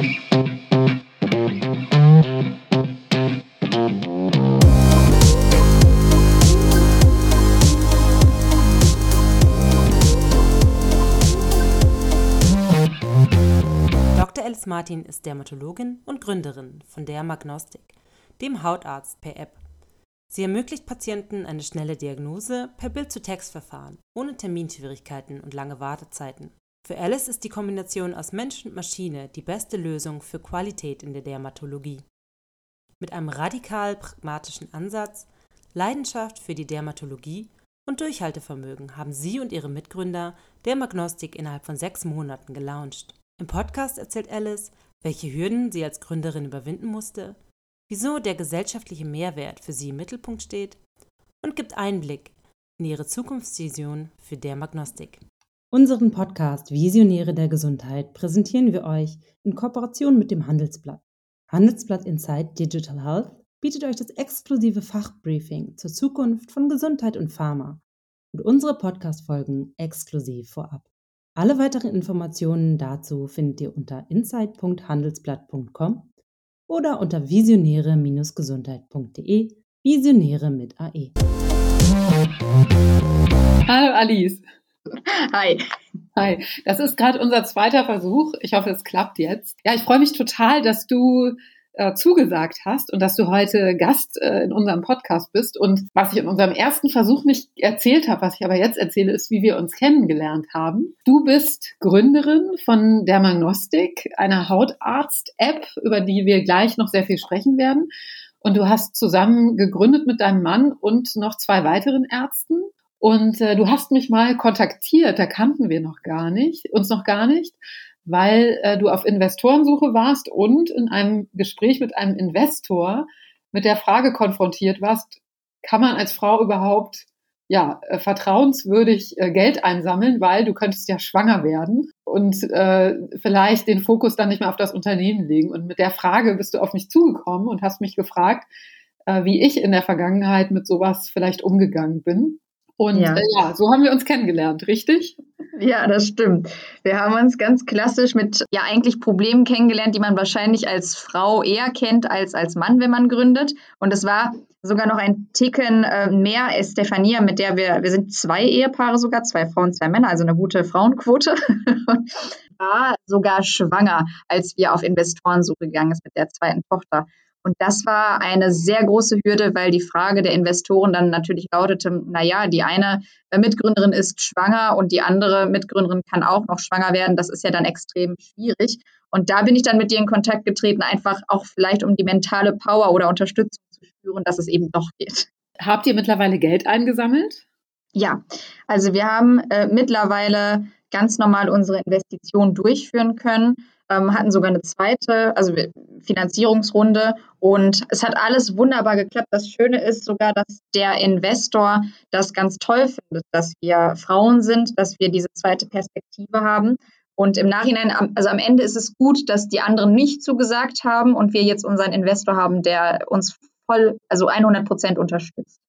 Dr. Alice Martin ist Dermatologin und Gründerin von Dermagnostik, dem Hautarzt per App. Sie ermöglicht Patienten eine schnelle Diagnose per Bild-zu-Text-Verfahren, ohne Terminschwierigkeiten und lange Wartezeiten. Für Alice ist die Kombination aus Mensch und Maschine die beste Lösung für Qualität in der Dermatologie. Mit einem radikal pragmatischen Ansatz, Leidenschaft für die Dermatologie und Durchhaltevermögen haben sie und ihre Mitgründer Dermagnostik innerhalb von sechs Monaten gelauncht. Im Podcast erzählt Alice, welche Hürden sie als Gründerin überwinden musste, wieso der gesellschaftliche Mehrwert für sie im Mittelpunkt steht und gibt Einblick in ihre Zukunftsvision für Dermagnostik. Unseren Podcast Visionäre der Gesundheit präsentieren wir euch in Kooperation mit dem Handelsblatt. Handelsblatt Insight Digital Health bietet euch das exklusive Fachbriefing zur Zukunft von Gesundheit und Pharma und unsere Podcast-Folgen exklusiv vorab. Alle weiteren Informationen dazu findet ihr unter insight.handelsblatt.com oder unter visionäre-gesundheit.de, Visionäre mit AE. Hallo Alice. Hi. Hi. Das ist gerade unser zweiter Versuch. Ich hoffe, es klappt jetzt. Ja, ich freue mich total, dass du äh, zugesagt hast und dass du heute Gast äh, in unserem Podcast bist. Und was ich in unserem ersten Versuch nicht erzählt habe, was ich aber jetzt erzähle, ist, wie wir uns kennengelernt haben. Du bist Gründerin von Dermagnostik, einer Hautarzt-App, über die wir gleich noch sehr viel sprechen werden. Und du hast zusammen gegründet mit deinem Mann und noch zwei weiteren Ärzten. Und äh, du hast mich mal kontaktiert, da kannten wir noch gar nicht, uns noch gar nicht, weil äh, du auf Investorensuche warst und in einem Gespräch mit einem Investor mit der Frage konfrontiert warst, kann man als Frau überhaupt ja, äh, vertrauenswürdig äh, Geld einsammeln, weil du könntest ja schwanger werden und äh, vielleicht den Fokus dann nicht mehr auf das Unternehmen legen. Und mit der Frage bist du auf mich zugekommen und hast mich gefragt, äh, wie ich in der Vergangenheit mit sowas vielleicht umgegangen bin. Und ja. Äh, ja, so haben wir uns kennengelernt, richtig? Ja, das stimmt. Wir haben uns ganz klassisch mit ja eigentlich Problemen kennengelernt, die man wahrscheinlich als Frau eher kennt als als Mann, wenn man gründet. Und es war sogar noch ein Ticken äh, mehr Stefania, mit der wir, wir sind zwei Ehepaare sogar, zwei Frauen, zwei Männer, also eine gute Frauenquote. war sogar schwanger, als wir auf Investorensuche gegangen ist mit der zweiten Tochter. Und das war eine sehr große Hürde, weil die Frage der Investoren dann natürlich lautete, na ja, die eine Mitgründerin ist schwanger und die andere Mitgründerin kann auch noch schwanger werden. Das ist ja dann extrem schwierig. Und da bin ich dann mit dir in Kontakt getreten, einfach auch vielleicht um die mentale Power oder Unterstützung zu spüren, dass es eben doch geht. Habt ihr mittlerweile Geld eingesammelt? Ja, also wir haben äh, mittlerweile ganz normal unsere Investitionen durchführen können ähm, hatten sogar eine zweite, also Finanzierungsrunde und es hat alles wunderbar geklappt. Das Schöne ist sogar, dass der Investor das ganz toll findet, dass wir Frauen sind, dass wir diese zweite Perspektive haben. Und im Nachhinein, also am Ende ist es gut, dass die anderen nicht zugesagt haben und wir jetzt unseren Investor haben, der uns voll, also 100 Prozent unterstützt.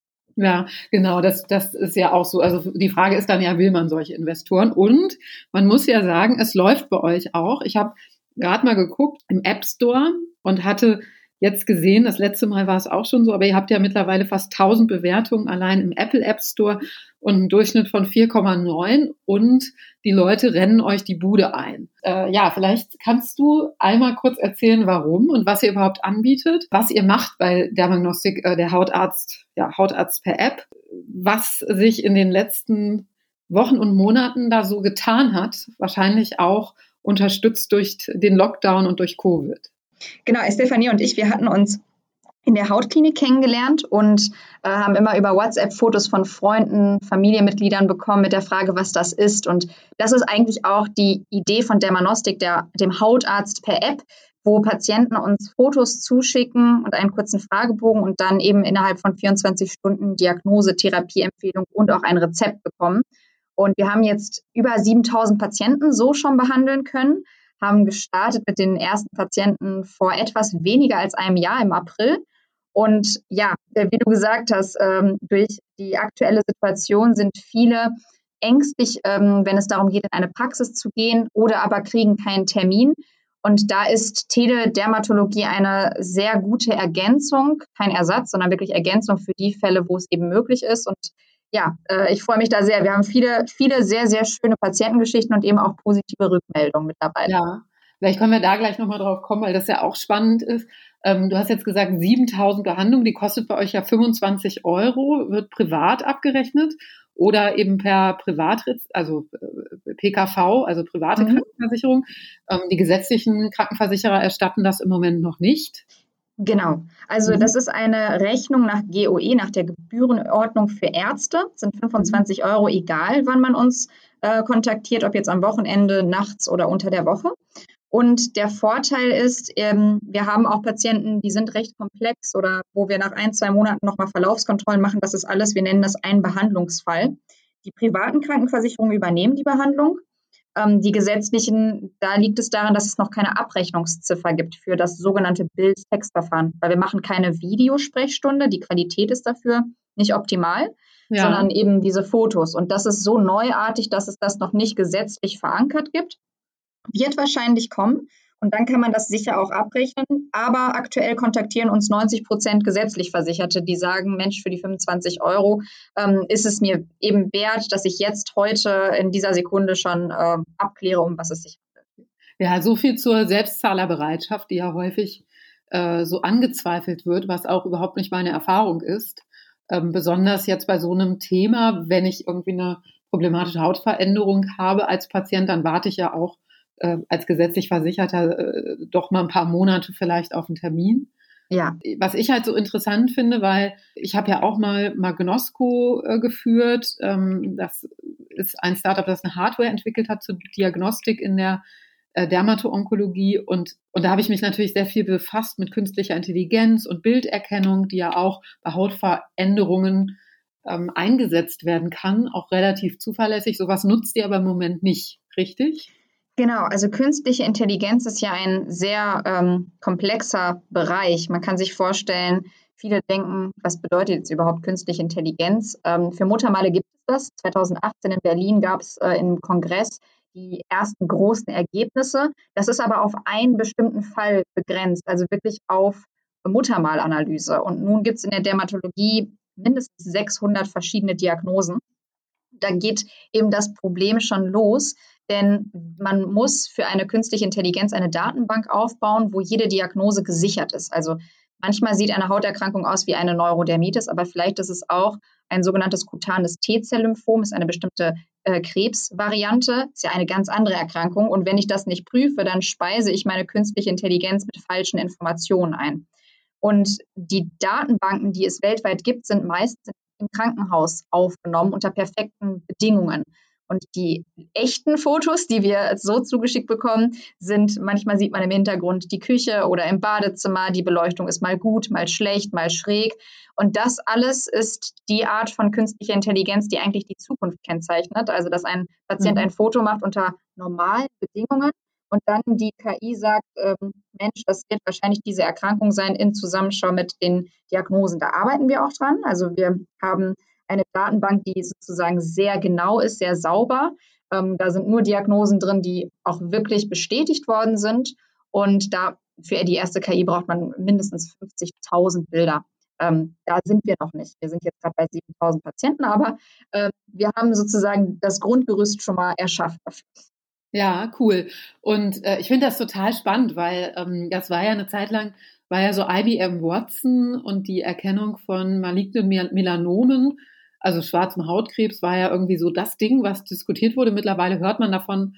Ja, genau, das, das ist ja auch so. Also die Frage ist dann ja, will man solche Investoren? Und man muss ja sagen, es läuft bei euch auch. Ich habe gerade mal geguckt im App Store und hatte jetzt gesehen, das letzte Mal war es auch schon so, aber ihr habt ja mittlerweile fast 1000 Bewertungen allein im Apple App Store und einen Durchschnitt von 4,9 und die Leute rennen euch die Bude ein. Äh, ja, vielleicht kannst du einmal kurz erzählen, warum und was ihr überhaupt anbietet, was ihr macht bei Dermagnostik, äh, der Hautarzt, ja, Hautarzt per App, was sich in den letzten Wochen und Monaten da so getan hat, wahrscheinlich auch unterstützt durch den Lockdown und durch Covid. Genau, Stefanie und ich, wir hatten uns in der Hautklinik kennengelernt und äh, haben immer über WhatsApp Fotos von Freunden, Familienmitgliedern bekommen mit der Frage, was das ist. Und das ist eigentlich auch die Idee von Dermanostik, der, dem Hautarzt per App, wo Patienten uns Fotos zuschicken und einen kurzen Fragebogen und dann eben innerhalb von 24 Stunden Diagnose, Therapieempfehlung und auch ein Rezept bekommen. Und wir haben jetzt über 7000 Patienten so schon behandeln können, haben gestartet mit den ersten Patienten vor etwas weniger als einem Jahr im April. Und ja, wie du gesagt hast, ähm, durch die aktuelle Situation sind viele ängstlich, ähm, wenn es darum geht, in eine Praxis zu gehen oder aber kriegen keinen Termin. Und da ist Teledermatologie eine sehr gute Ergänzung, kein Ersatz, sondern wirklich Ergänzung für die Fälle, wo es eben möglich ist. Und ja, äh, ich freue mich da sehr. Wir haben viele, viele sehr, sehr schöne Patientengeschichten und eben auch positive Rückmeldungen mit dabei. Ja, vielleicht können wir da gleich nochmal drauf kommen, weil das ja auch spannend ist. Ähm, du hast jetzt gesagt, 7000 Behandlungen, die kostet bei euch ja 25 Euro, wird privat abgerechnet oder eben per Privat, also äh, PKV, also private mhm. Krankenversicherung. Ähm, die gesetzlichen Krankenversicherer erstatten das im Moment noch nicht. Genau. Also mhm. das ist eine Rechnung nach GOE, nach der Gebührenordnung für Ärzte. Das sind 25 mhm. Euro, egal wann man uns äh, kontaktiert, ob jetzt am Wochenende, nachts oder unter der Woche. Und der Vorteil ist, ähm, wir haben auch Patienten, die sind recht komplex oder wo wir nach ein, zwei Monaten nochmal Verlaufskontrollen machen. Das ist alles, wir nennen das ein Behandlungsfall. Die privaten Krankenversicherungen übernehmen die Behandlung. Ähm, die gesetzlichen, da liegt es daran, dass es noch keine Abrechnungsziffer gibt für das sogenannte Bild-Textverfahren, weil wir machen keine Videosprechstunde. Die Qualität ist dafür nicht optimal, ja. sondern eben diese Fotos. Und das ist so neuartig, dass es das noch nicht gesetzlich verankert gibt wird wahrscheinlich kommen. Und dann kann man das sicher auch abrechnen. Aber aktuell kontaktieren uns 90 Prozent gesetzlich Versicherte, die sagen, Mensch, für die 25 Euro ähm, ist es mir eben wert, dass ich jetzt heute in dieser Sekunde schon äh, abkläre, um was es sich handelt. Ja, so viel zur Selbstzahlerbereitschaft, die ja häufig äh, so angezweifelt wird, was auch überhaupt nicht meine Erfahrung ist. Ähm, besonders jetzt bei so einem Thema, wenn ich irgendwie eine problematische Hautveränderung habe als Patient, dann warte ich ja auch äh, als gesetzlich Versicherter äh, doch mal ein paar Monate vielleicht auf einen Termin. Ja. Was ich halt so interessant finde, weil ich habe ja auch mal Magnosco äh, geführt. Ähm, das ist ein Startup, das eine Hardware entwickelt hat zur Diagnostik in der äh, Dermato-Onkologie. Und, und da habe ich mich natürlich sehr viel befasst mit künstlicher Intelligenz und Bilderkennung, die ja auch bei Hautveränderungen ähm, eingesetzt werden kann, auch relativ zuverlässig. Sowas nutzt ihr aber im Moment nicht, richtig? Genau, also künstliche Intelligenz ist ja ein sehr ähm, komplexer Bereich. Man kann sich vorstellen, viele denken, was bedeutet jetzt überhaupt künstliche Intelligenz? Ähm, für Muttermale gibt es das. 2018 in Berlin gab es äh, im Kongress die ersten großen Ergebnisse. Das ist aber auf einen bestimmten Fall begrenzt, also wirklich auf Muttermalanalyse. Und nun gibt es in der Dermatologie mindestens 600 verschiedene Diagnosen. Da geht eben das Problem schon los, denn man muss für eine künstliche Intelligenz eine Datenbank aufbauen, wo jede Diagnose gesichert ist. Also manchmal sieht eine Hauterkrankung aus wie eine Neurodermitis, aber vielleicht ist es auch ein sogenanntes kutanes T-Zell-Lymphom, ist eine bestimmte äh, Krebsvariante, ist ja eine ganz andere Erkrankung. Und wenn ich das nicht prüfe, dann speise ich meine künstliche Intelligenz mit falschen Informationen ein. Und die Datenbanken, die es weltweit gibt, sind meistens im Krankenhaus aufgenommen unter perfekten Bedingungen. Und die echten Fotos, die wir so zugeschickt bekommen, sind, manchmal sieht man im Hintergrund die Küche oder im Badezimmer, die Beleuchtung ist mal gut, mal schlecht, mal schräg. Und das alles ist die Art von künstlicher Intelligenz, die eigentlich die Zukunft kennzeichnet. Also, dass ein Patient mhm. ein Foto macht unter normalen Bedingungen und dann die KI sagt, ähm, Mensch, das wird wahrscheinlich diese Erkrankung sein in Zusammenschau mit den Diagnosen. Da arbeiten wir auch dran. Also wir haben eine Datenbank, die sozusagen sehr genau ist, sehr sauber. Ähm, da sind nur Diagnosen drin, die auch wirklich bestätigt worden sind. Und da für die erste KI braucht man mindestens 50.000 Bilder. Ähm, da sind wir noch nicht. Wir sind jetzt gerade bei 7.000 Patienten, aber äh, wir haben sozusagen das Grundgerüst schon mal erschaffen. Ja, cool. Und äh, ich finde das total spannend, weil ähm, das war ja eine Zeit lang, war ja so IBM Watson und die Erkennung von malignen Melanomen also schwarzem Hautkrebs war ja irgendwie so das Ding, was diskutiert wurde. Mittlerweile hört man davon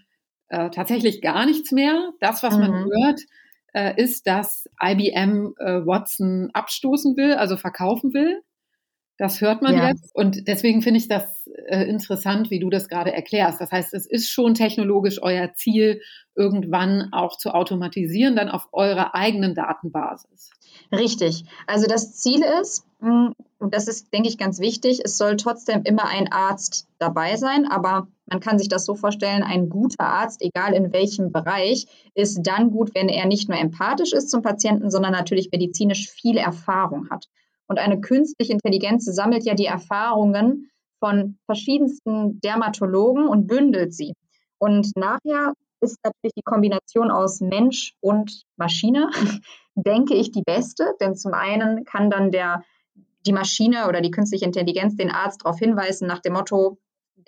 äh, tatsächlich gar nichts mehr. Das, was mhm. man hört, äh, ist, dass IBM äh, Watson abstoßen will, also verkaufen will. Das hört man ja. jetzt. Und deswegen finde ich das äh, interessant, wie du das gerade erklärst. Das heißt, es ist schon technologisch euer Ziel, irgendwann auch zu automatisieren, dann auf eurer eigenen Datenbasis. Richtig. Also das Ziel ist, hm, und das ist, denke ich, ganz wichtig, es soll trotzdem immer ein Arzt dabei sein, aber man kann sich das so vorstellen, ein guter Arzt, egal in welchem Bereich, ist dann gut, wenn er nicht nur empathisch ist zum Patienten, sondern natürlich medizinisch viel Erfahrung hat. Und eine künstliche Intelligenz sammelt ja die Erfahrungen von verschiedensten Dermatologen und bündelt sie. Und nachher ist natürlich die Kombination aus Mensch und Maschine, denke ich, die beste. Denn zum einen kann dann der, die Maschine oder die künstliche Intelligenz den Arzt darauf hinweisen nach dem Motto,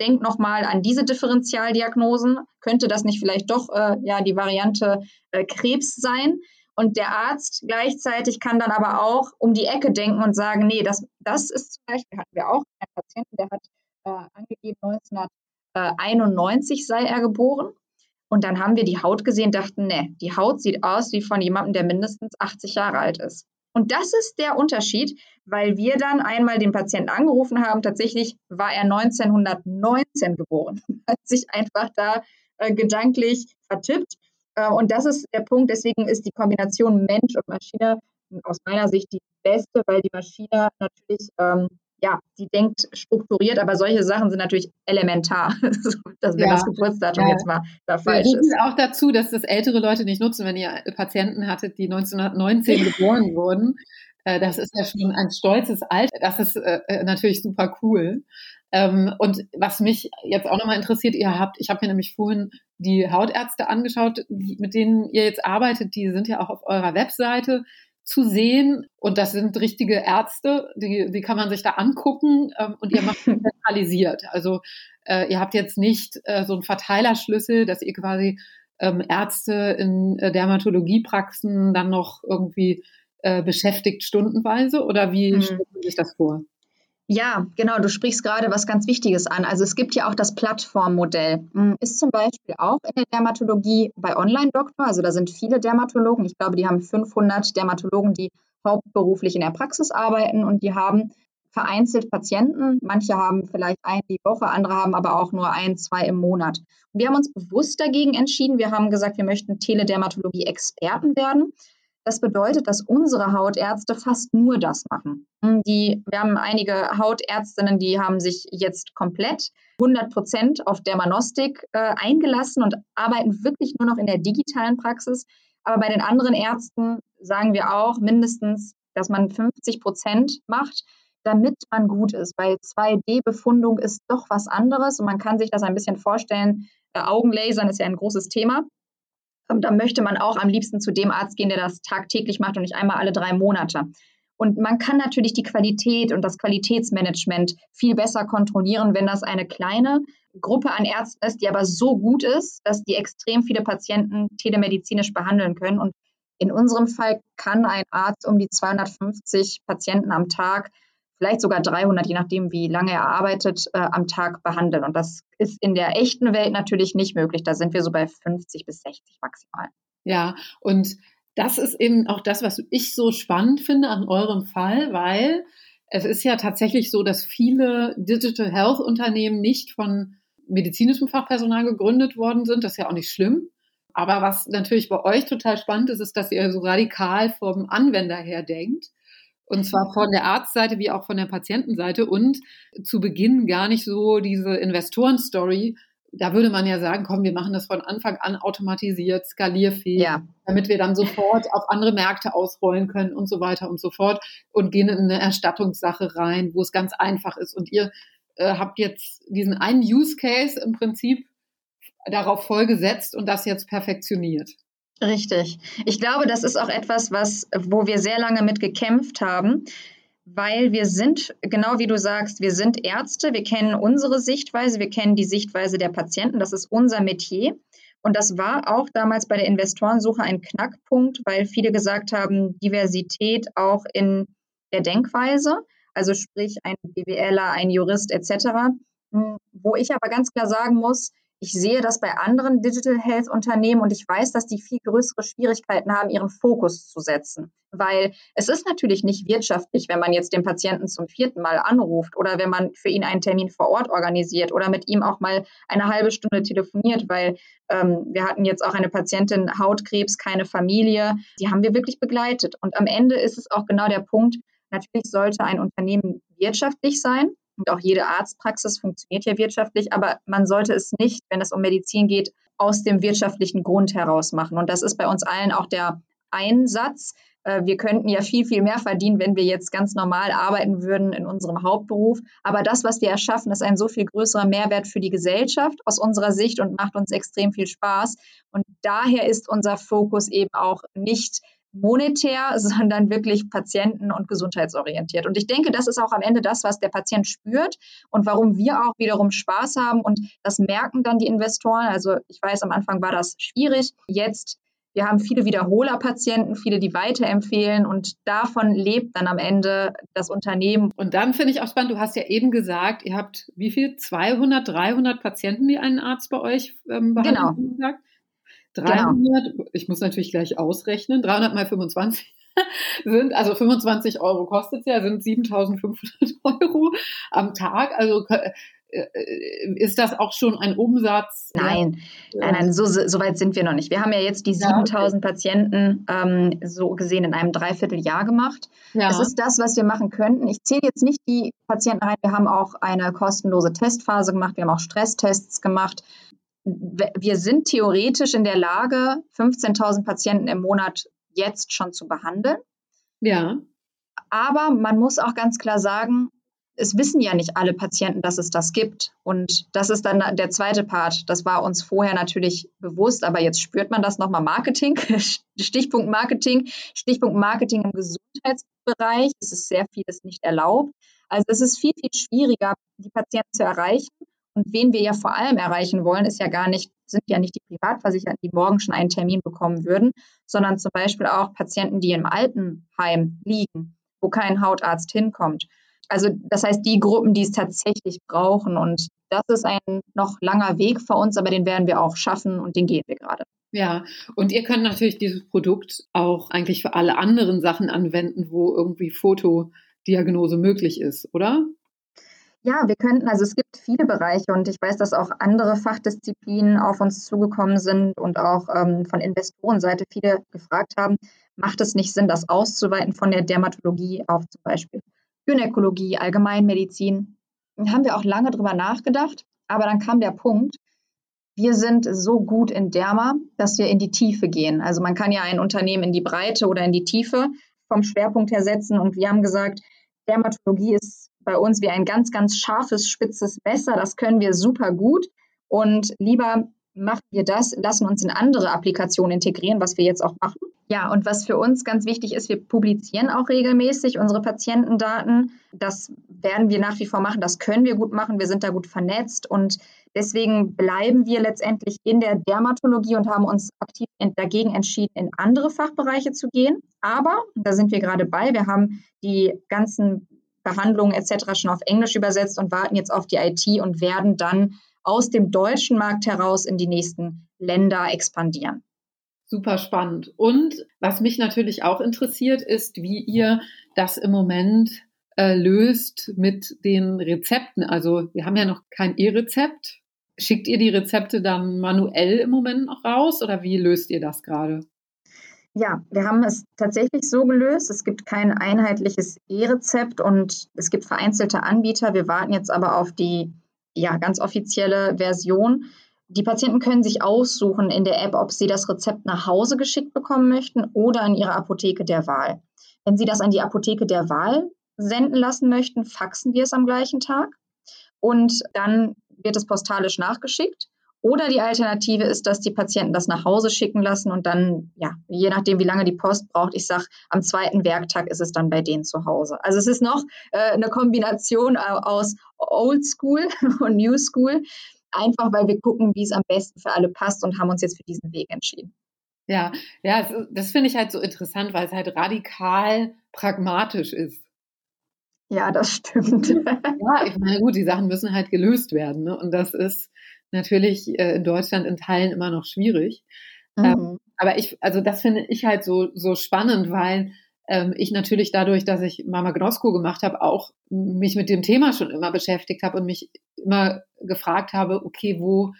denk nochmal an diese Differentialdiagnosen. Könnte das nicht vielleicht doch äh, ja, die Variante äh, Krebs sein? Und der Arzt gleichzeitig kann dann aber auch um die Ecke denken und sagen, nee, das, das ist zum Beispiel, hatten wir auch einen Patienten, der hat äh, angegeben, 1991 sei er geboren. Und dann haben wir die Haut gesehen, dachten, nee, die Haut sieht aus wie von jemandem, der mindestens 80 Jahre alt ist. Und das ist der Unterschied, weil wir dann einmal den Patienten angerufen haben. Tatsächlich war er 1919 geboren, hat sich einfach da äh, gedanklich vertippt. Äh, und das ist der Punkt. Deswegen ist die Kombination Mensch und Maschine aus meiner Sicht die beste, weil die Maschine natürlich ähm, ja, die denkt strukturiert, aber solche Sachen sind natürlich elementar, dass wenn ja. das Geburtsdatum ja. jetzt mal da falsch ist. auch dazu, dass das ältere Leute nicht nutzen, wenn ihr Patienten hattet, die 1919 geboren wurden. Äh, das ist ja schon ein stolzes Alter. Das ist äh, natürlich super cool. Ähm, und was mich jetzt auch nochmal interessiert, ihr habt, ich habe mir nämlich vorhin die Hautärzte angeschaut, mit denen ihr jetzt arbeitet, die sind ja auch auf eurer Webseite zu sehen. Und das sind richtige Ärzte, die, die kann man sich da angucken ähm, und ihr macht zentralisiert. Also äh, ihr habt jetzt nicht äh, so einen Verteilerschlüssel, dass ihr quasi ähm, Ärzte in äh, Dermatologiepraxen dann noch irgendwie äh, beschäftigt stundenweise oder wie mhm. stellt man sich das vor? Ja, genau, du sprichst gerade was ganz Wichtiges an. Also es gibt ja auch das Plattformmodell. Hm, ist zum Beispiel auch in der Dermatologie bei Online-Doktor. Also da sind viele Dermatologen. Ich glaube, die haben 500 Dermatologen, die hauptberuflich in der Praxis arbeiten und die haben vereinzelt Patienten. Manche haben vielleicht eine die Woche, andere haben aber auch nur ein, zwei im Monat. Und wir haben uns bewusst dagegen entschieden. Wir haben gesagt, wir möchten Teledermatologie-Experten werden. Das bedeutet, dass unsere Hautärzte fast nur das machen. Hm, die, wir haben einige Hautärztinnen, die haben sich jetzt komplett 100 Prozent auf Dermanostik äh, eingelassen und arbeiten wirklich nur noch in der digitalen Praxis. Aber bei den anderen Ärzten sagen wir auch mindestens, dass man 50 Prozent macht, damit man gut ist, weil 2D-Befundung ist doch was anderes und man kann sich das ein bisschen vorstellen. Äh, Augenlasern ist ja ein großes Thema. Ähm, da möchte man auch am liebsten zu dem Arzt gehen, der das tagtäglich macht und nicht einmal alle drei Monate. Und man kann natürlich die Qualität und das Qualitätsmanagement viel besser kontrollieren, wenn das eine kleine Gruppe an Ärzten ist, die aber so gut ist, dass die extrem viele Patienten telemedizinisch behandeln können. Und in unserem Fall kann ein Arzt um die 250 Patienten am Tag vielleicht sogar 300, je nachdem, wie lange er arbeitet, äh, am Tag behandeln. Und das ist in der echten Welt natürlich nicht möglich. Da sind wir so bei 50 bis 60 maximal. Ja, und das ist eben auch das, was ich so spannend finde an eurem Fall, weil es ist ja tatsächlich so, dass viele Digital Health Unternehmen nicht von medizinischem Fachpersonal gegründet worden sind. Das ist ja auch nicht schlimm. Aber was natürlich bei euch total spannend ist, ist, dass ihr so radikal vom Anwender her denkt und zwar von der Arztseite wie auch von der Patientenseite und zu Beginn gar nicht so diese Investoren-Story. Da würde man ja sagen, komm, wir machen das von Anfang an automatisiert, skalierfähig, ja. damit wir dann sofort auf andere Märkte ausrollen können und so weiter und so fort und gehen in eine Erstattungssache rein, wo es ganz einfach ist. Und ihr äh, habt jetzt diesen einen Use Case im Prinzip darauf vollgesetzt und das jetzt perfektioniert. Richtig. Ich glaube, das ist auch etwas, was, wo wir sehr lange mit gekämpft haben, weil wir sind, genau wie du sagst, wir sind Ärzte, wir kennen unsere Sichtweise, wir kennen die Sichtweise der Patienten, das ist unser Metier. Und das war auch damals bei der Investorensuche ein Knackpunkt, weil viele gesagt haben, Diversität auch in der Denkweise, also sprich ein BWLer, ein Jurist etc. Hm, wo ich aber ganz klar sagen muss, ich sehe das bei anderen Digital Health Unternehmen und ich weiß, dass die viel größere Schwierigkeiten haben, ihren Fokus zu setzen. Weil es ist natürlich nicht wirtschaftlich, wenn man jetzt den Patienten zum vierten Mal anruft oder wenn man für ihn einen Termin vor Ort organisiert oder mit ihm auch mal eine halbe Stunde telefoniert, weil ähm, wir hatten jetzt auch eine Patientin Hautkrebs, keine Familie. Die haben wir wirklich begleitet. Und am Ende ist es auch genau der Punkt, natürlich sollte ein Unternehmen wirtschaftlich sein und auch jede Arztpraxis funktioniert ja wirtschaftlich, aber man sollte es nicht, wenn es um Medizin geht, aus dem wirtschaftlichen Grund heraus machen. Und das ist bei uns allen auch der Einsatz, äh, wir könnten ja viel, viel mehr verdienen, wenn wir jetzt ganz normal arbeiten würden in unserem Hauptberuf. Aber das, was wir erschaffen, ist ein so viel größerer Mehrwert für die Gesellschaft aus unserer Sicht und macht uns extrem viel Spaß. Und daher ist unser Fokus eben auch nicht monetär, sondern wirklich patienten- und gesundheitsorientiert. Und ich denke, das ist auch am Ende das, was der Patient spürt und warum wir auch wiederum Spaß haben. Und das merken dann die Investoren. Also ich weiß, am Anfang war das schwierig. Jetzt wir haben viele Wiederholerpatienten, viele, die weiterempfehlen und davon lebt dann am Ende das Unternehmen. Und dann finde ich auch spannend, du hast ja eben gesagt, ihr habt wie viel? 200, 300 Patienten, die einen Arzt bei euch ähm, behandeln? Genau. 300, genau. ich muss natürlich gleich ausrechnen, 300 mal 25 sind, also 25 Euro kostet es ja, sind 7500 Euro am Tag. Also äh, ist das auch schon ein Umsatz? Nein, ja. nein, nein, so, so weit sind wir noch nicht. Wir haben ja jetzt die 7000 ja, okay. Patienten ähm, so gesehen in einem Dreivierteljahr gemacht. Ja. Das ist das, was wir machen könnten. Ich zähle jetzt nicht die Patienten rein. Wir haben auch eine kostenlose Testphase gemacht. Wir haben auch Stresstests gemacht. Wir sind theoretisch in der Lage, 15.000 Patienten im Monat jetzt schon zu behandeln. Ja. Aber man muss auch ganz klar sagen, es wissen ja nicht alle Patienten, dass es das gibt. Und das ist dann der zweite Part. Das war uns vorher natürlich bewusst, aber jetzt spürt man das nochmal Marketing. Stichpunkt Marketing. Stichpunkt Marketing im Gesundheitsbereich. Es ist sehr vieles nicht erlaubt. Also es ist viel, viel schwieriger, die Patienten zu erreichen. Und wen wir ja vor allem erreichen wollen, ist ja gar nicht, sind ja nicht die Privatversicherten, die morgen schon einen Termin bekommen würden, sondern zum Beispiel auch Patienten, die im Altenheim liegen, wo kein Hautarzt hinkommt also das heißt, die Gruppen, die es tatsächlich brauchen. Und das ist ein noch langer Weg für uns, aber den werden wir auch schaffen und den gehen wir gerade. Ja, und ihr könnt natürlich dieses Produkt auch eigentlich für alle anderen Sachen anwenden, wo irgendwie Fotodiagnose möglich ist, oder? Ja, wir könnten, also es gibt viele Bereiche und ich weiß, dass auch andere Fachdisziplinen auf uns zugekommen sind und auch ähm, von Investorenseite viele gefragt haben, macht es nicht Sinn, das auszuweiten von der Dermatologie auf zum Beispiel Gynäkologie, Allgemeinmedizin. Da haben wir auch lange drüber nachgedacht, aber dann kam der Punkt, wir sind so gut in Derma, dass wir in die Tiefe gehen. Also man kann ja ein Unternehmen in die Breite oder in die Tiefe vom Schwerpunkt her setzen und wir haben gesagt, Dermatologie ist bei uns wie ein ganz, ganz scharfes, spitzes Messer. Das können wir super gut und lieber machen wir das, lassen uns in andere Applikationen integrieren, was wir jetzt auch machen. Ja, und was für uns ganz wichtig ist, wir publizieren auch regelmäßig unsere Patientendaten. Das werden wir nach wie vor machen, das können wir gut machen, wir sind da gut vernetzt und deswegen bleiben wir letztendlich in der Dermatologie und haben uns aktiv dagegen entschieden, in andere Fachbereiche zu gehen. Aber, da sind wir gerade bei, wir haben die ganzen Behandlungen etc. schon auf Englisch übersetzt und warten jetzt auf die IT und werden dann aus dem deutschen Markt heraus in die nächsten Länder expandieren. Super spannend. Und was mich natürlich auch interessiert, ist, wie ihr das im Moment äh, löst mit den Rezepten. Also wir haben ja noch kein E-Rezept. Schickt ihr die Rezepte dann manuell im Moment noch raus oder wie löst ihr das gerade? Ja, wir haben es tatsächlich so gelöst. Es gibt kein einheitliches E-Rezept und es gibt vereinzelte Anbieter. Wir warten jetzt aber auf die ja, ganz offizielle Version. Die Patienten können sich aussuchen in der App, ob sie das Rezept nach Hause geschickt bekommen möchten oder in ihre Apotheke der Wahl. Wenn sie das an die Apotheke der Wahl senden lassen möchten, faxen wir es am gleichen Tag und dann wird es postalisch nachgeschickt. Oder die Alternative ist, dass die Patienten das nach Hause schicken lassen und dann, ja, je nachdem, wie lange die Post braucht, ich sage, am zweiten Werktag ist es dann bei denen zu Hause. Also es ist noch äh, eine Kombination aus Old School und New School, einfach weil wir gucken, wie es am besten für alle passt und haben uns jetzt für diesen Weg entschieden. Ja, ja, das finde ich halt so interessant, weil es halt radikal pragmatisch ist. Ja, das stimmt. ja, ich meine, gut, die Sachen müssen halt gelöst werden. Ne? Und das ist natürlich äh, in Deutschland in Teilen immer noch schwierig. Ähm, mhm. Ähm, aber ich, also das finde ich halt so, so spannend, weil ähm, ich natürlich dadurch, dass ich Mama Gnosko gemacht habe, auch mich mit dem Thema schon immer beschäftigt habe und mich immer gefragt habe, okay, wo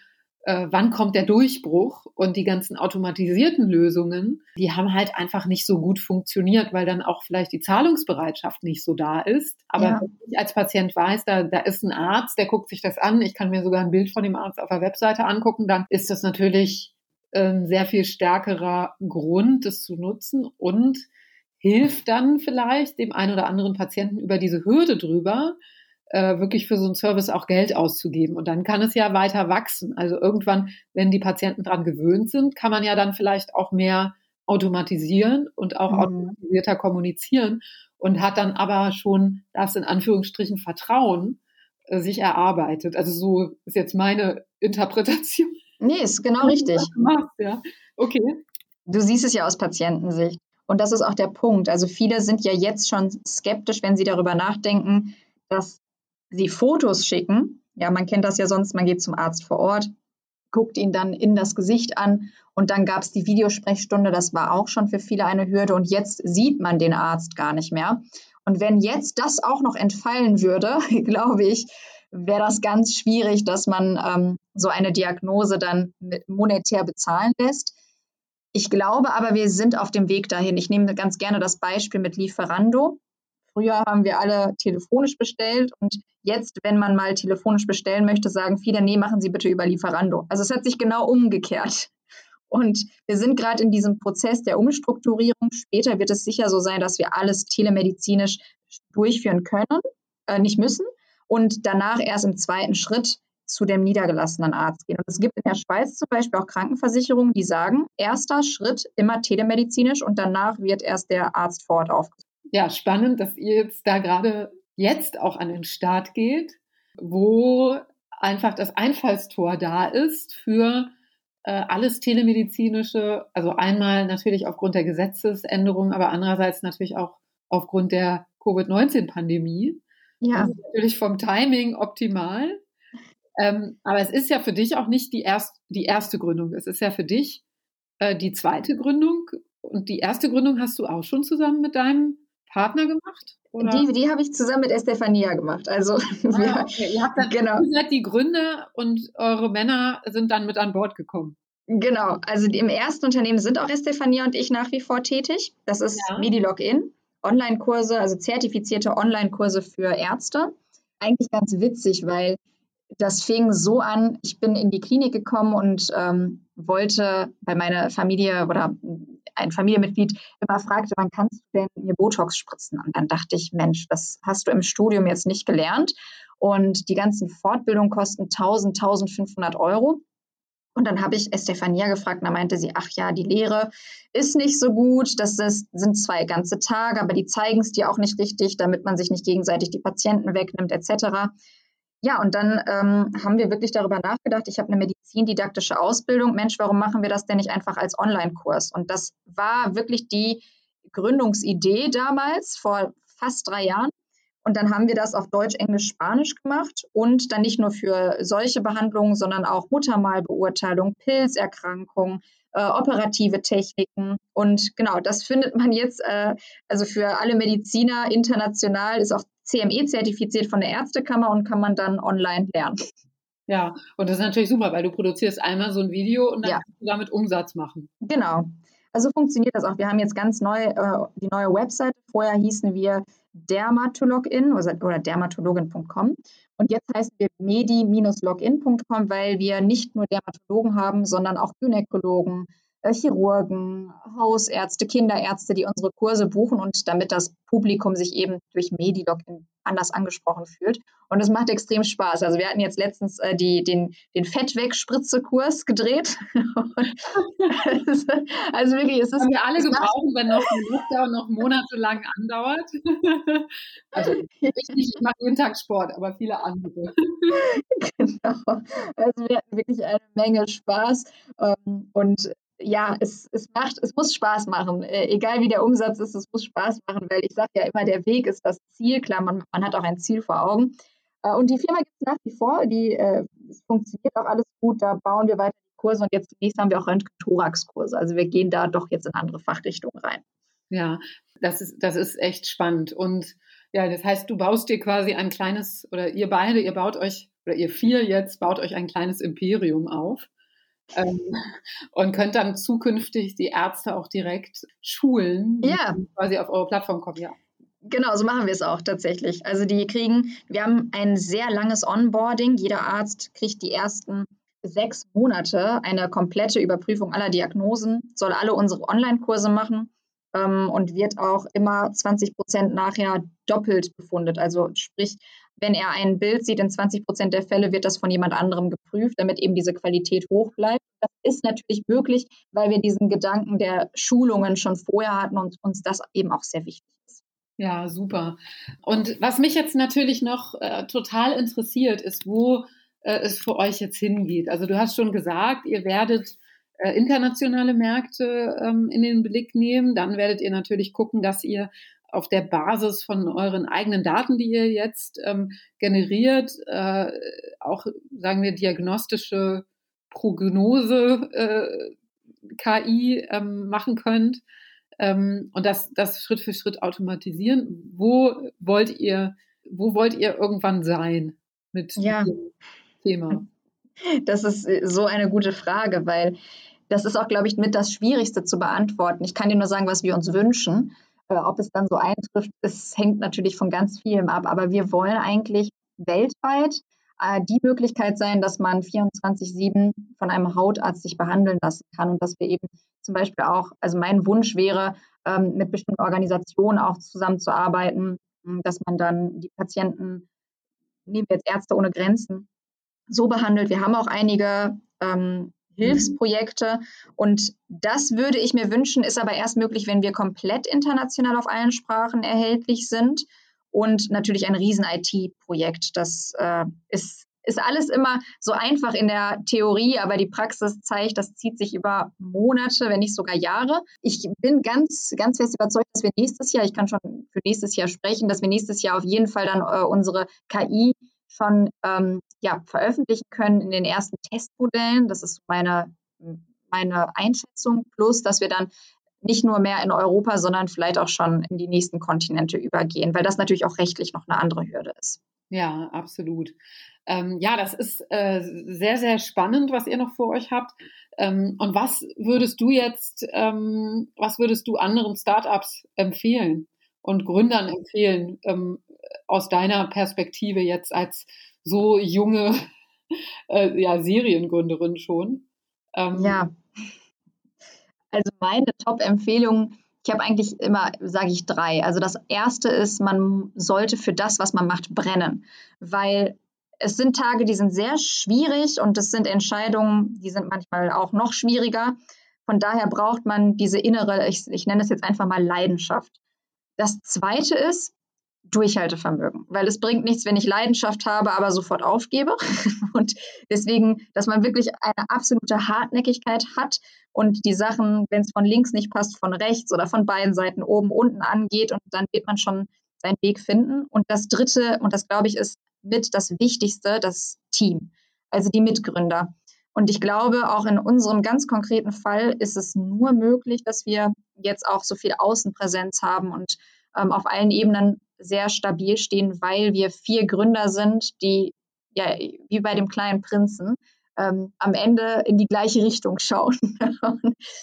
äh, wann kommt der Durchbruch und die ganzen automatisierten Lösungen, die haben halt einfach nicht so gut funktioniert, weil dann auch vielleicht die Zahlungsbereitschaft nicht so da ist. Aber ja. wenn ich als Patient weiß, da, da ist ein Arzt, der guckt sich das an, ich kann mir sogar ein Bild von dem Arzt auf der Webseite angucken, dann ist das natürlich ein ähm, sehr viel stärkerer Grund, das zu nutzen und hilft dann vielleicht dem einen oder anderen Patienten über diese Hürde drüber, äh, wirklich für so einen Service auch Geld auszugeben. Und dann kann es ja weiter wachsen. Also irgendwann, wenn die Patienten dran gewöhnt sind, kann man ja dann vielleicht auch mehr automatisieren und auch mhm. automatisierter kommunizieren und hat dann aber schon das in Anführungsstrichen Vertrauen äh, sich erarbeitet. Also so ist jetzt meine Interpretation. Nee, ist genau richtig. Machst, ja. Okay. Du siehst es ja aus Patientensicht. Und das ist auch der Punkt. Also viele sind ja jetzt schon skeptisch, wenn sie darüber nachdenken, dass sie Fotos schicken. Ja, man kennt das ja sonst, man geht zum Arzt vor Ort, guckt ihn dann in das Gesicht an und dann gab es die Videosprechstunde, das war auch schon für viele eine Hürde und jetzt sieht man den Arzt gar nicht mehr. Und wenn jetzt das auch noch entfallen würde, glaube ich, wäre das ganz schwierig, dass man ähm, so eine Diagnose dann monetär bezahlen lässt. Ich glaube aber, wir sind auf dem Weg dahin. Ich nehme ganz gerne das Beispiel mit Lieferando. Früher haben wir alle telefonisch bestellt und jetzt, wenn man mal telefonisch bestellen möchte, sagen viele, nee, machen Sie bitte über Lieferando. Also es hat sich genau umgekehrt. Und wir sind gerade in diesem Prozess der Umstrukturierung. Später wird es sicher so sein, dass wir alles telemedizinisch durchführen können, äh, nicht müssen, und danach erst im zweiten Schritt zu dem niedergelassenen Arzt gehen. Und es gibt in der Schweiz zum Beispiel auch Krankenversicherungen, die sagen, erster Schritt immer telemedizinisch und danach wird erst der Arzt vor Ort aufgesucht ja, spannend, dass ihr jetzt da gerade jetzt auch an den Start geht, wo einfach das Einfallstor da ist für äh, alles telemedizinische, also einmal natürlich aufgrund der Gesetzesänderung, aber andererseits natürlich auch aufgrund der Covid-19-Pandemie. Ja. Das ist natürlich vom Timing optimal. Ähm, aber es ist ja für dich auch nicht die, erst, die erste Gründung. Es ist ja für dich äh, die zweite Gründung. Und die erste Gründung hast du auch schon zusammen mit deinem Partner gemacht? Oder? Die, die habe ich zusammen mit Estefania gemacht. Also ah, wir, okay. ihr habt dann genau. seid die Gründer und eure Männer sind dann mit an Bord gekommen. Genau, also im ersten Unternehmen sind auch Estefania und ich nach wie vor tätig. Das ist ja. MediLogin, Online-Kurse, also zertifizierte Online-Kurse für Ärzte. Eigentlich ganz witzig, weil das fing so an, ich bin in die Klinik gekommen und ähm, wollte bei meiner Familie oder ein Familienmitglied immer fragte, wann kannst du denn mir Botox spritzen? Und dann dachte ich, Mensch, das hast du im Studium jetzt nicht gelernt. Und die ganzen Fortbildungen kosten 1000, 1500 Euro. Und dann habe ich Estefania gefragt, und da meinte sie, ach ja, die Lehre ist nicht so gut, das ist, sind zwei ganze Tage, aber die zeigen es dir auch nicht richtig, damit man sich nicht gegenseitig die Patienten wegnimmt, etc. Ja, und dann ähm, haben wir wirklich darüber nachgedacht. Ich habe eine medizindidaktische Ausbildung. Mensch, warum machen wir das denn nicht einfach als Online-Kurs? Und das war wirklich die Gründungsidee damals, vor fast drei Jahren. Und dann haben wir das auf Deutsch, Englisch, Spanisch gemacht und dann nicht nur für solche Behandlungen, sondern auch Muttermalbeurteilung, Pilzerkrankungen, äh, operative Techniken. Und genau, das findet man jetzt, äh, also für alle Mediziner international, ist auch CME zertifiziert von der Ärztekammer und kann man dann online lernen. Ja, und das ist natürlich super, weil du produzierst einmal so ein Video und dann ja. kannst du damit Umsatz machen. Genau. Also funktioniert das auch. Wir haben jetzt ganz neu äh, die neue Website. Vorher hießen wir Dermatologin oder dermatologin.com. Und jetzt heißen wir medi-login.com, weil wir nicht nur Dermatologen haben, sondern auch Gynäkologen, Chirurgen, Hausärzte, Kinderärzte, die unsere Kurse buchen und damit das Publikum sich eben durch Medilog anders angesprochen fühlt. Und es macht extrem Spaß. Also wir hatten jetzt letztens äh, die, den, den Fettwegspritze-Kurs gedreht. also wirklich, es ist... Haben wir alle gebrauchen, wenn noch ein Lockdown noch monatelang andauert. also ich nicht, ich mache jeden Tag Sport, aber viele andere. genau. Also wir hatten wirklich eine Menge Spaß. Ähm, und ja, es, es macht, es muss Spaß machen. Äh, egal wie der Umsatz ist, es muss Spaß machen, weil ich sage ja immer, der Weg ist das Ziel. Klar, man, man hat auch ein Ziel vor Augen. Äh, und die Firma gibt es nach wie vor, die, äh, es funktioniert auch alles gut, da bauen wir weiter Kurse und jetzt zunächst haben wir auch Röntgen-Thorax-Kurse. Also wir gehen da doch jetzt in andere Fachrichtungen rein. Ja, das ist, das ist echt spannend. Und ja, das heißt, du baust dir quasi ein kleines, oder ihr beide, ihr baut euch, oder ihr vier jetzt, baut euch ein kleines Imperium auf ähm, und könnt dann zukünftig die Ärzte auch direkt schulen, ja. quasi auf eure Plattform kommen, ja. Genau, so machen wir es auch tatsächlich. Also die kriegen, wir haben ein sehr langes Onboarding. Jeder Arzt kriegt die ersten sechs Monate eine komplette Überprüfung aller Diagnosen, soll alle unsere Online-Kurse machen. ähm, und wird auch immer 20 Prozent nachher doppelt befundet. Also sprich, wenn er ein Bild sieht, in 20 Prozent der Fälle wird das von jemand anderem geprüft, damit eben diese Qualität hoch bleibt. Das ist natürlich möglich, weil wir diesen Gedanken der Schulungen schon vorher hatten und uns das eben auch sehr wichtig ist. Ja, super. Und was mich jetzt natürlich noch äh, total interessiert, ist, wo äh, es für euch jetzt hingeht. Also du hast schon gesagt, ihr werdet äh, internationale Märkte ähm, in den Blick nehmen. Dann werdet ihr natürlich gucken, dass ihr auf der Basis von euren eigenen Daten, die ihr jetzt ähm, generiert, äh, auch, sagen wir, diagnostische Prognose äh, KI ähm, machen könnt ähm, und das, das Schritt für Schritt automatisieren. Wo wollt ihr, wo wollt ihr irgendwann sein mit ja. diesem Thema? Das ist äh, so eine gute Frage, weil das ist auch, glaube ich, mit das Schwierigste zu beantworten. Ich kann dir nur sagen, was wir uns wünschen. Äh, ob es dann so eintrifft, es hängt natürlich von ganz vielem ab. Aber wir wollen eigentlich weltweit äh, die Möglichkeit sein, dass man 24-7 von einem Hautarzt sich behandeln lassen kann und dass wir eben zum Beispiel auch, also mein Wunsch wäre, ähm, mit bestimmten Organisationen auch zusammenzuarbeiten, dass man dann die Patienten, nehmen wir jetzt Ärzte ohne Grenzen, so behandelt. Wir haben auch einige ähm, Hilfsprojekte. Und das würde ich mir wünschen, ist aber erst möglich, wenn wir komplett international auf allen Sprachen erhältlich sind. Und natürlich ein riesen IT-Projekt. Das äh, ist, ist alles immer so einfach in der Theorie, aber die Praxis zeigt, das zieht sich über Monate, wenn nicht sogar Jahre. Ich bin ganz, ganz fest überzeugt, dass wir nächstes Jahr, ich kann schon für nächstes Jahr sprechen, dass wir nächstes Jahr auf jeden Fall dann äh, unsere KI schon ähm, ja, veröffentlichen können in den ersten Testmodellen. Das ist meine, meine Einschätzung. Plus, dass wir dann nicht nur mehr in Europa, sondern vielleicht auch schon in die nächsten Kontinente übergehen, weil das natürlich auch rechtlich noch eine andere Hürde ist. Ja, absolut. Ähm, ja, das ist äh, sehr, sehr spannend, was ihr noch vor euch habt. Ähm, und was würdest du jetzt, ähm, was würdest du anderen Startups empfehlen und Gründern empfehlen, ähm, aus deiner Perspektive jetzt als so junge äh, ja, Seriengründerin schon? Ähm, ja. Also meine Top-Empfehlung, ich habe eigentlich immer, sage ich drei. Also das erste ist, man sollte für das, was man macht, brennen, weil es sind Tage, die sind sehr schwierig und es sind Entscheidungen, die sind manchmal auch noch schwieriger. Von daher braucht man diese innere, ich, ich nenne es jetzt einfach mal Leidenschaft. Das zweite ist, Durchhaltevermögen, weil es bringt nichts, wenn ich Leidenschaft habe, aber sofort aufgebe. Und deswegen, dass man wirklich eine absolute Hartnäckigkeit hat und die Sachen, wenn es von links nicht passt, von rechts oder von beiden Seiten oben, unten angeht und dann wird man schon seinen Weg finden. Und das Dritte, und das glaube ich ist mit das Wichtigste, das Team, also die Mitgründer. Und ich glaube, auch in unserem ganz konkreten Fall ist es nur möglich, dass wir jetzt auch so viel Außenpräsenz haben und ähm, auf allen Ebenen sehr stabil stehen, weil wir vier Gründer sind, die ja wie bei dem kleinen Prinzen ähm, am Ende in die gleiche Richtung schauen.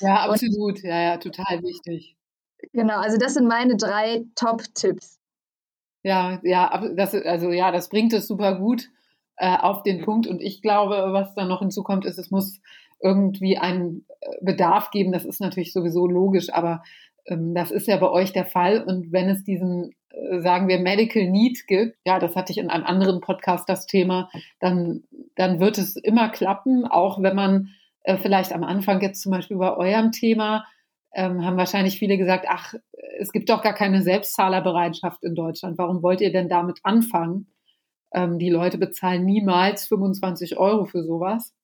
ja, absolut. ja, ja, total wichtig. Genau, also das sind meine drei Top-Tipps. Ja, ja, das, also ja, das bringt es super gut äh, auf den Punkt. Und ich glaube, was da noch hinzukommt, ist, es muss irgendwie einen äh, Bedarf geben. Das ist natürlich sowieso logisch, aber ähm, das ist ja bei euch der Fall. Und wenn es diesen, sagen wir, Medical Need gibt, ja, das hatte ich in einem anderen Podcast das Thema, dann, dann wird es immer klappen, auch wenn man äh, vielleicht am Anfang jetzt zum Beispiel bei eurem Thema ähm, haben wahrscheinlich viele gesagt, ach, es gibt doch gar keine Selbstzahlerbereitschaft in Deutschland. Warum wollt ihr denn damit anfangen? Ähm, die Leute bezahlen niemals 25 Euro für sowas.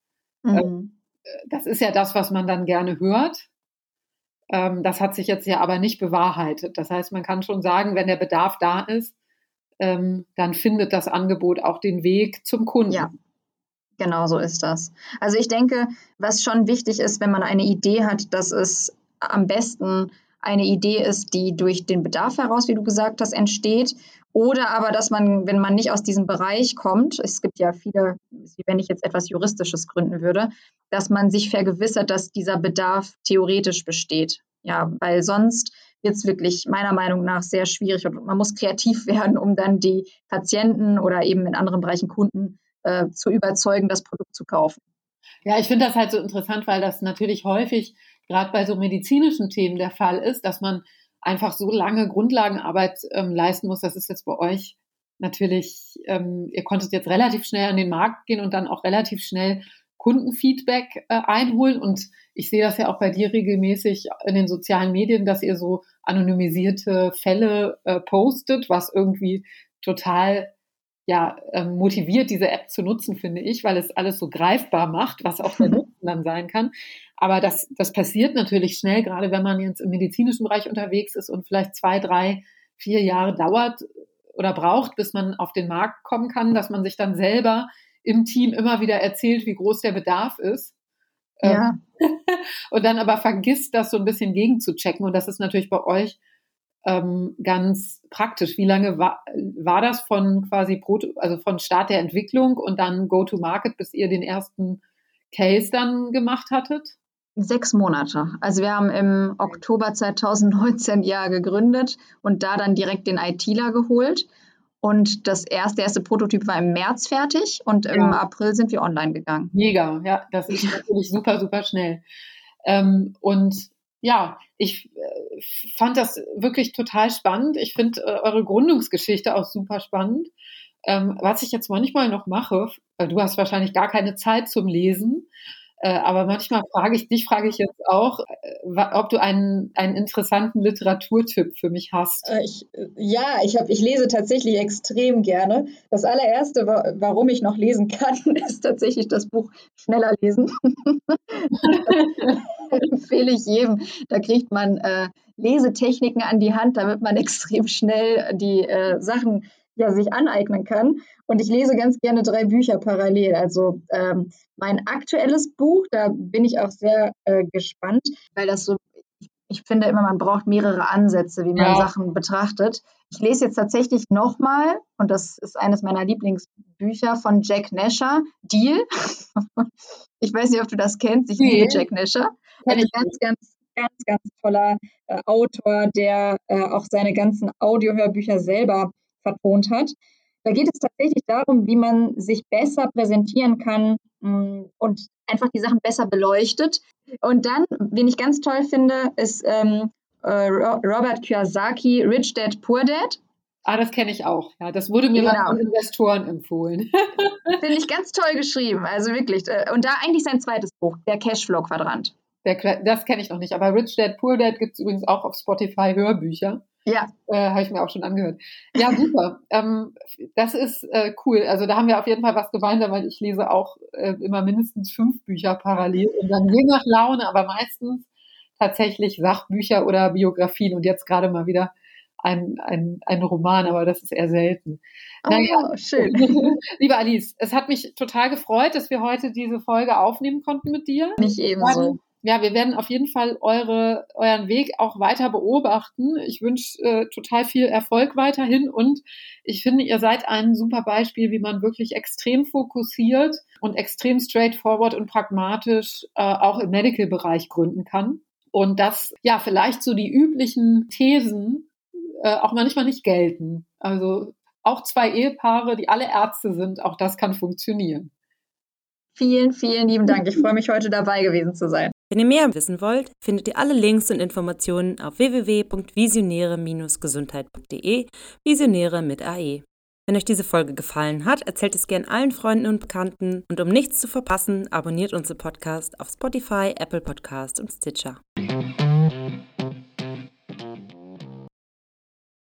Mhm. Ähm, das ist ja das, was man dann gerne hört. Ähm, das hat sich jetzt ja aber nicht bewahrheitet. Das heißt, man kann schon sagen, wenn der Bedarf da ist, ähm, dann findet das Angebot auch den Weg zum Kunden. Ja. Genau so ist das. Also ich denke, was schon wichtig ist, wenn man eine Idee hat, dass es am besten eine Idee ist, die durch den Bedarf heraus, wie du gesagt hast, entsteht. Oder aber, dass man, wenn man nicht aus diesem Bereich kommt, es gibt ja viele, wie wenn ich jetzt etwas Juristisches gründen würde, dass man sich vergewissert, dass dieser Bedarf theoretisch besteht. Ja, weil sonst wird es wirklich meiner Meinung nach sehr schwierig und man muss kreativ werden, um dann die Patienten oder eben in anderen Bereichen Kunden äh, zu überzeugen, das Produkt zu kaufen. Ja, ich finde das halt so interessant, weil das natürlich häufig gerade bei so medizinischen Themen der Fall ist, dass man einfach so lange Grundlagenarbeit ähm, leisten muss. Das ist jetzt bei euch natürlich, ähm, ihr konntet jetzt relativ schnell an den Markt gehen und dann auch relativ schnell Kundenfeedback äh, einholen. Und ich sehe das ja auch bei dir regelmäßig in den sozialen Medien, dass ihr so anonymisierte Fälle äh, postet, was irgendwie total ja, ähm, motiviert, diese App zu nutzen, finde ich, weil es alles so greifbar macht, was auch der dann sein kann. Aber das, das passiert natürlich schnell, gerade wenn man jetzt im medizinischen Bereich unterwegs ist und vielleicht zwei, drei, vier Jahre dauert oder braucht, bis man auf den Markt kommen kann, dass man sich dann selber im Team immer wieder erzählt, wie groß der Bedarf ist. Ja. Ähm, und dann aber vergisst, das so ein bisschen gegenzuchecken. Und das ist natürlich bei euch ähm, ganz praktisch. Wie lange war, war das von quasi Proto, also von Start der Entwicklung und dann Go-to-Market, bis ihr den ersten Case dann gemacht hattet? Sechs Monate. Also wir haben im Oktober 2019 ja gegründet und da dann direkt den ITler geholt. Und das erste, der erste Prototyp war im März fertig und im ja. April sind wir online gegangen. Mega, ja, das ist natürlich super, super schnell. Ähm, und ja, ich äh, fand das wirklich total spannend. Ich finde äh, eure Gründungsgeschichte auch super spannend. Ähm, was ich jetzt manchmal noch mache, du hast wahrscheinlich gar keine Zeit zum Lesen, äh, aber manchmal frage ich dich, frage ich jetzt auch, äh, ob du einen, einen interessanten Literaturtipp für mich hast. Äh, ich, ja, ich, hab, ich lese tatsächlich extrem gerne. Das allererste, warum ich noch lesen kann, ist tatsächlich das Buch Schneller lesen. empfehle ich jedem. Da kriegt man äh, Lesetechniken an die Hand, damit man extrem schnell die äh, Sachen ja, sich aneignen kann. Und ich lese ganz gerne drei Bücher parallel. Also ähm, mein aktuelles Buch, da bin ich auch sehr äh, gespannt, weil das so, ich finde immer, man braucht mehrere Ansätze, wie man ja. Sachen betrachtet. Ich lese jetzt tatsächlich nochmal, und das ist eines meiner Lieblingsbücher von Jack Nasher, Deal. ich weiß nicht, ob du das kennst. Ich nee. liebe Jack Nasher. Ein ganz, ganz, ganz, ganz toller äh, Autor, der äh, auch seine ganzen Audiohörbücher selber vertont hat. Da geht es tatsächlich darum, wie man sich besser präsentieren kann mm, und einfach die Sachen besser beleuchtet. Und dann, wen ich ganz toll finde, ist ähm, äh, Robert Kiyosaki, Rich Dad, Poor Dad. Ah, das kenne ich auch. Ja, das wurde mir genau. von Investoren empfohlen. Finde ich ganz toll geschrieben, also wirklich. Äh, und da eigentlich sein zweites Buch, der Cashflow-Quadrant. das kenne ich noch nicht, aber Rich Dad, Poor Dad gibt es übrigens auch auf Spotify Hörbücher. Ja. Äh, Habe ich mir auch schon angehört. Ja, super. ähm, das ist äh, cool. Also da haben wir auf jeden Fall was gemeinsam, weil ich lese auch äh, immer mindestens fünf Bücher parallel und dann je nach Laune, aber meistens tatsächlich Sachbücher oder Biografien und jetzt gerade mal wieder ein, ein, ein Roman, aber das ist eher selten. Oh, naja, schön. Liebe Alice, es hat mich total gefreut, dass wir heute diese Folge aufnehmen konnten mit dir. Mich ebenso ja, wir werden auf jeden Fall eure, euren Weg auch weiter beobachten. Ich wünsche äh, total viel Erfolg weiterhin und ich finde, ihr seid ein super Beispiel, wie man wirklich extrem fokussiert und extrem straightforward und pragmatisch äh, auch im Medical-Bereich gründen kann. Und dass ja vielleicht so die üblichen Thesen äh, auch manchmal nicht gelten. Also auch zwei Ehepaare, die alle Ärzte sind, auch das kann funktionieren. Vielen, vielen lieben Dank. Ich freue mich, heute dabei gewesen zu sein. Wenn ihr mehr wissen wollt, findet ihr alle Links und Informationen auf www.visionäre-gesundheit.de, Visionäre mit AE. Wenn euch diese Folge gefallen hat, erzählt es gern allen Freunden und Bekannten und um nichts zu verpassen, abonniert unseren Podcast auf Spotify, Apple Podcast und Stitcher.